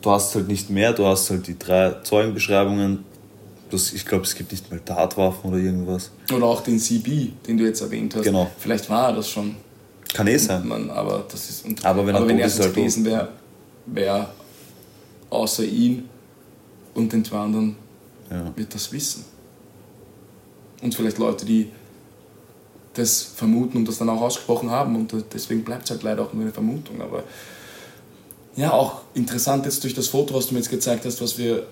Du hast halt nicht mehr, du hast halt die drei Zeugenbeschreibungen. Das, ich glaube, es gibt nicht mal Tatwaffen oder irgendwas. Oder auch den CB, den du jetzt erwähnt hast. Genau. Vielleicht war er das schon. Kann eh sein. Man, aber das ist, und, Aber wenn er tot er ist, es halt gewesen wäre, wäre außer ihn und den zwei anderen Ja. wird das wissen. Und vielleicht Leute, die das vermuten und das dann auch ausgesprochen haben und deswegen bleibt es halt leider auch nur eine Vermutung. Aber ja, auch interessant jetzt durch das Foto, was du mir jetzt gezeigt hast, was wir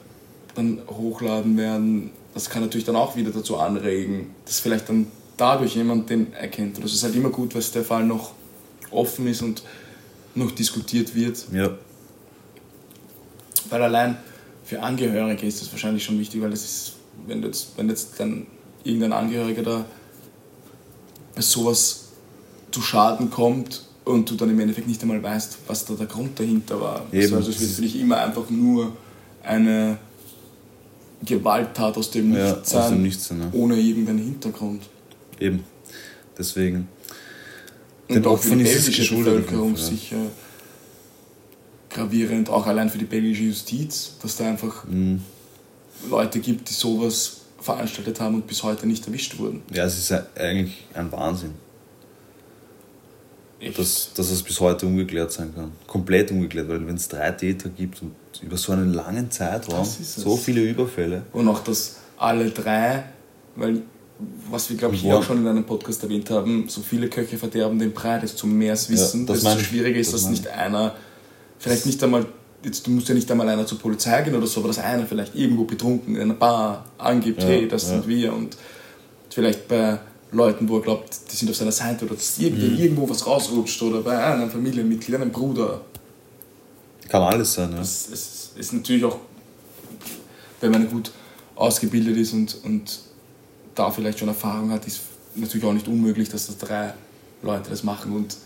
dann hochladen werden, das kann natürlich dann auch wieder dazu anregen, dass vielleicht dann dadurch jemand den erkennt. Und es ist halt immer gut, dass der Fall noch offen ist und noch diskutiert wird. Ja. Weil allein für Angehörige ist das wahrscheinlich schon wichtig, weil es ist, wenn jetzt, wenn jetzt dann irgendein Angehöriger da sowas zu Schaden kommt und du dann im Endeffekt nicht einmal weißt, was da der Grund dahinter war. Eben. Also es wird für dich immer einfach nur eine Gewalttat aus dem Ja, Nichts sein, Nichts ja. ohne irgendeinen Hintergrund. Eben. Deswegen. Und Den auch für die belgische Bevölkerung sicher gravierend, auch allein für die belgische Justiz, dass da einfach Mhm. Leute gibt, die sowas veranstaltet haben und bis heute nicht erwischt wurden. Ja, es ist ja eigentlich ein Wahnsinn, Echt. dass, dass es bis heute ungeklärt sein kann. Komplett ungeklärt, weil wenn es drei Täter gibt und über so einen langen Zeitraum so viele Überfälle. Und auch, dass alle drei, weil was wir, glaube ich, Ja. auch schon in einem Podcast erwähnt haben, so viele Köche verderben den Brei, desto mehr es wissen, Ja, das desto schwieriger ist, Das dass nicht einer, vielleicht nicht einmal, jetzt, du musst ja nicht einmal einer zur Polizei gehen oder so, aber dass einer vielleicht irgendwo betrunken in einer Bar angibt, Ja, hey, das ja. sind wir und vielleicht bei Leuten, wo er glaubt, die sind auf seiner Seite oder dass Mhm. irgendwo was rausrutscht oder bei einem Familienmitglied, einem Bruder. Kann alles sein, ja. Es, es ist natürlich auch, wenn man gut ausgebildet ist und, und da vielleicht schon Erfahrung hat, ist natürlich auch nicht unmöglich, dass das drei Leute das machen und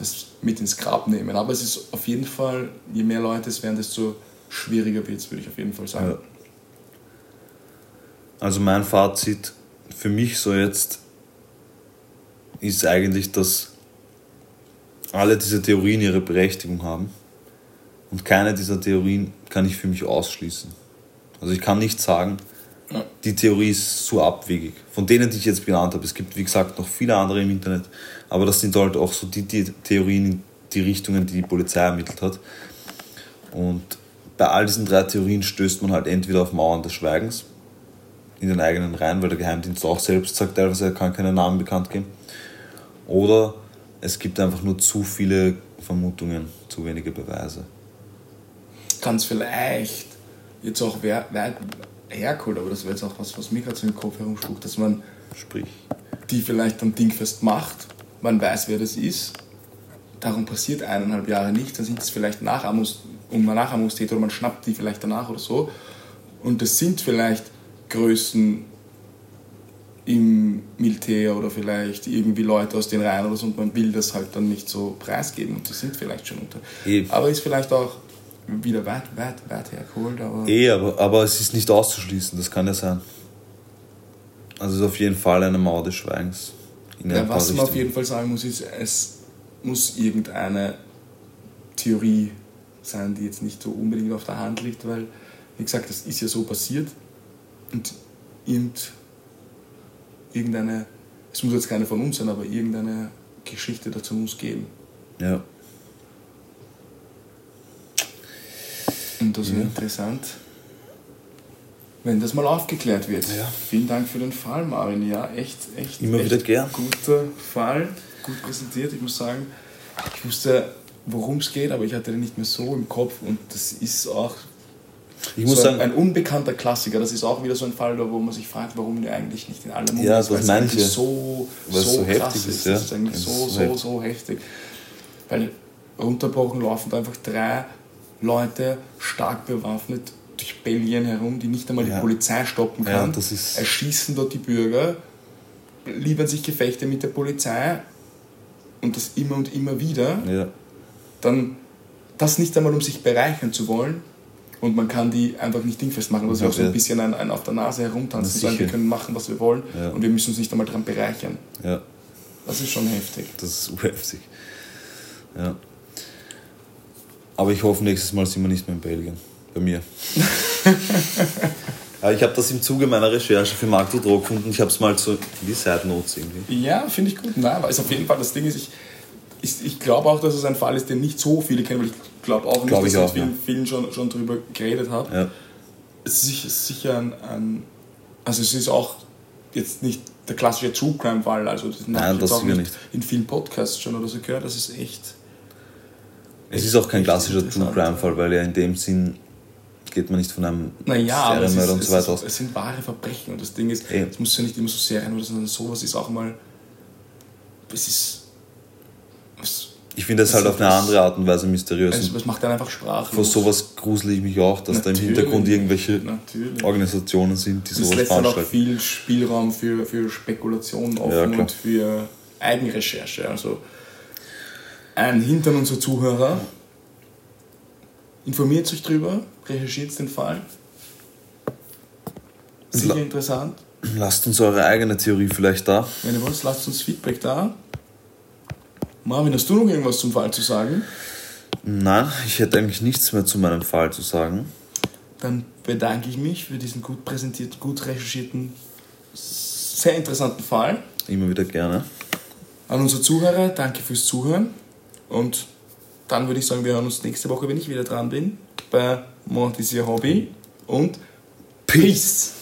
das mit ins Grab nehmen. Aber es ist auf jeden Fall, je mehr Leute es werden, desto schwieriger wird es, würde ich auf jeden Fall sagen. Ja. Also mein Fazit für mich so jetzt ist eigentlich, dass alle diese Theorien ihre Berechtigung haben und keine dieser Theorien kann ich für mich ausschließen. Also ich kann nicht sagen, die Theorie ist so abwegig. Von denen, die ich jetzt benannt habe, es gibt wie gesagt noch viele andere im Internet, aber das sind halt auch so die, die Theorien in die Richtungen, die die Polizei ermittelt hat. Und bei all diesen drei Theorien stößt man halt entweder auf Mauern des Schweigens in den eigenen Reihen, weil der Geheimdienst auch selbst sagt, teilweise er kann keine Namen bekannt geben. Oder es gibt einfach nur zu viele Vermutungen, zu wenige Beweise. Kann es vielleicht jetzt auch wer, wer hergeholt, aber das wäre jetzt auch was, was mir gerade so im Kopf herumspuckt, dass man Sprich, die vielleicht dann dingfest macht, man weiß, wer das ist, darum passiert eineinhalb Jahre nichts, dann sind es vielleicht Nachahmungs Nachahmungstäter oder man schnappt die vielleicht danach oder so. Und das sind vielleicht Größen im Militär oder vielleicht irgendwie Leute aus den Reihen oder so und man will das halt dann nicht so preisgeben und die sind vielleicht schon unter. Eh. Aber ist vielleicht auch wieder weit, weit, weit hergeholt, aber eh, aber, aber es ist nicht auszuschließen, das kann ja sein. Also es ist auf jeden Fall eine Mauer des Schweigens. Ja, was man auf jeden Fall sagen muss, ist, es muss irgendeine Theorie sein, die jetzt nicht so unbedingt auf der Hand liegt, weil, wie gesagt, das ist ja so passiert und irgend, irgendeine, es muss jetzt keine von uns sein, aber irgendeine Geschichte dazu muss geben. Ja. Und das wäre interessant, wenn das mal aufgeklärt wird. Ja. Vielen Dank für den Fall, Marvin. Ja, echt, echt. Immer echt wieder gern. Guter Fall, gut präsentiert. Ich muss sagen, ich wusste, worum es geht, aber ich hatte den nicht mehr so im Kopf und das ist auch Ich muss so sagen, ein unbekannter Klassiker. Das ist auch wieder so ein Fall, wo man sich fragt, warum der eigentlich nicht in aller Munde Ja, ist. das weil es eigentlich so, so, so krass heftig ist. ja. Das ist eigentlich Es so, ist so, heftig. so heftig. Weil runterbrochen laufen da einfach drei Leute stark bewaffnet durch Belgien herum, die nicht einmal Ja. die Polizei stoppen kann, das ist- erschießen dort die Bürger, liefern sich Gefechte mit der Polizei und das immer und immer wieder ja, dann das nicht einmal um sich bereichern zu wollen und man kann die einfach nicht dingfest machen. Das ist Ja, auch so ein bisschen ein, ein auf der Nase herumtanzen, Na, sagen, wir können machen, was wir wollen Ja. und wir müssen uns nicht einmal daran bereichern. ja, Das ist schon heftig. das ist urheftig. Ja. Aber ich hoffe, nächstes Mal sind wir nicht mehr in Belgien. Bei mir. Aber ich habe das im Zuge meiner Recherche für Markt und Droh gefunden. Ich habe es mal so in die Side Notes irgendwie. Ja, finde ich gut. Nein, aber ist auf jeden Fall das Ding ist, ich, ich, ich glaube auch, dass es ein Fall ist, den nicht so viele kennen, weil ich glaube auch nicht, Glaub dass ich auch, vielen, ja. vielen schon, schon drüber geredet habe. Ja. Es ist sicher, ein, ein. Also, es ist auch jetzt nicht der klassische True Crime-Fall. Also, das habe Nein, ich das auch nicht nicht. in vielen Podcasts schon oder so gehört. Das ist echt. Es ist auch kein klassischer True interessant. Crime-Fall, weil ja in dem Sinn geht man nicht von einem Naja, es, Serienmörder und es, so weiter aus. es sind wahre Verbrechen und das Ding ist, es muss ja nicht immer so Serien oder so, sondern sowas ist auch mal. Es ist. Es, Ich finde es Das halt auf eine das- andere Art und Weise mysteriös. es, Und es macht dann einfach sprachlos. vor sowas grusel ich mich auch, dass da im Natürlich. Hintergrund irgendwelche Natürlich. Organisationen sind, die Und es sowas lässt dann auch veranstalten. viel Spielraum für, für Spekulation offen Ja, und für Eigenrecherche. Also ein Hintern unserer Zuhörer. Informiert euch drüber, recherchiert den Fall. Sicher La- interessant. Lasst uns eure eigene Theorie vielleicht da. Wenn ihr wollt, lasst uns Feedback da. Marvin, hast du noch irgendwas zum Fall zu sagen? Nein, ich hätte eigentlich nichts mehr zu meinem Fall zu sagen. Dann bedanke ich mich für diesen gut präsentierten, gut recherchierten, sehr interessanten Fall. Immer wieder gerne. An unsere Zuhörer, danke fürs Zuhören. Und dann würde ich sagen, wir hören uns nächste Woche, wenn ich wieder dran bin, bei Montisir Hobby. Und Peace.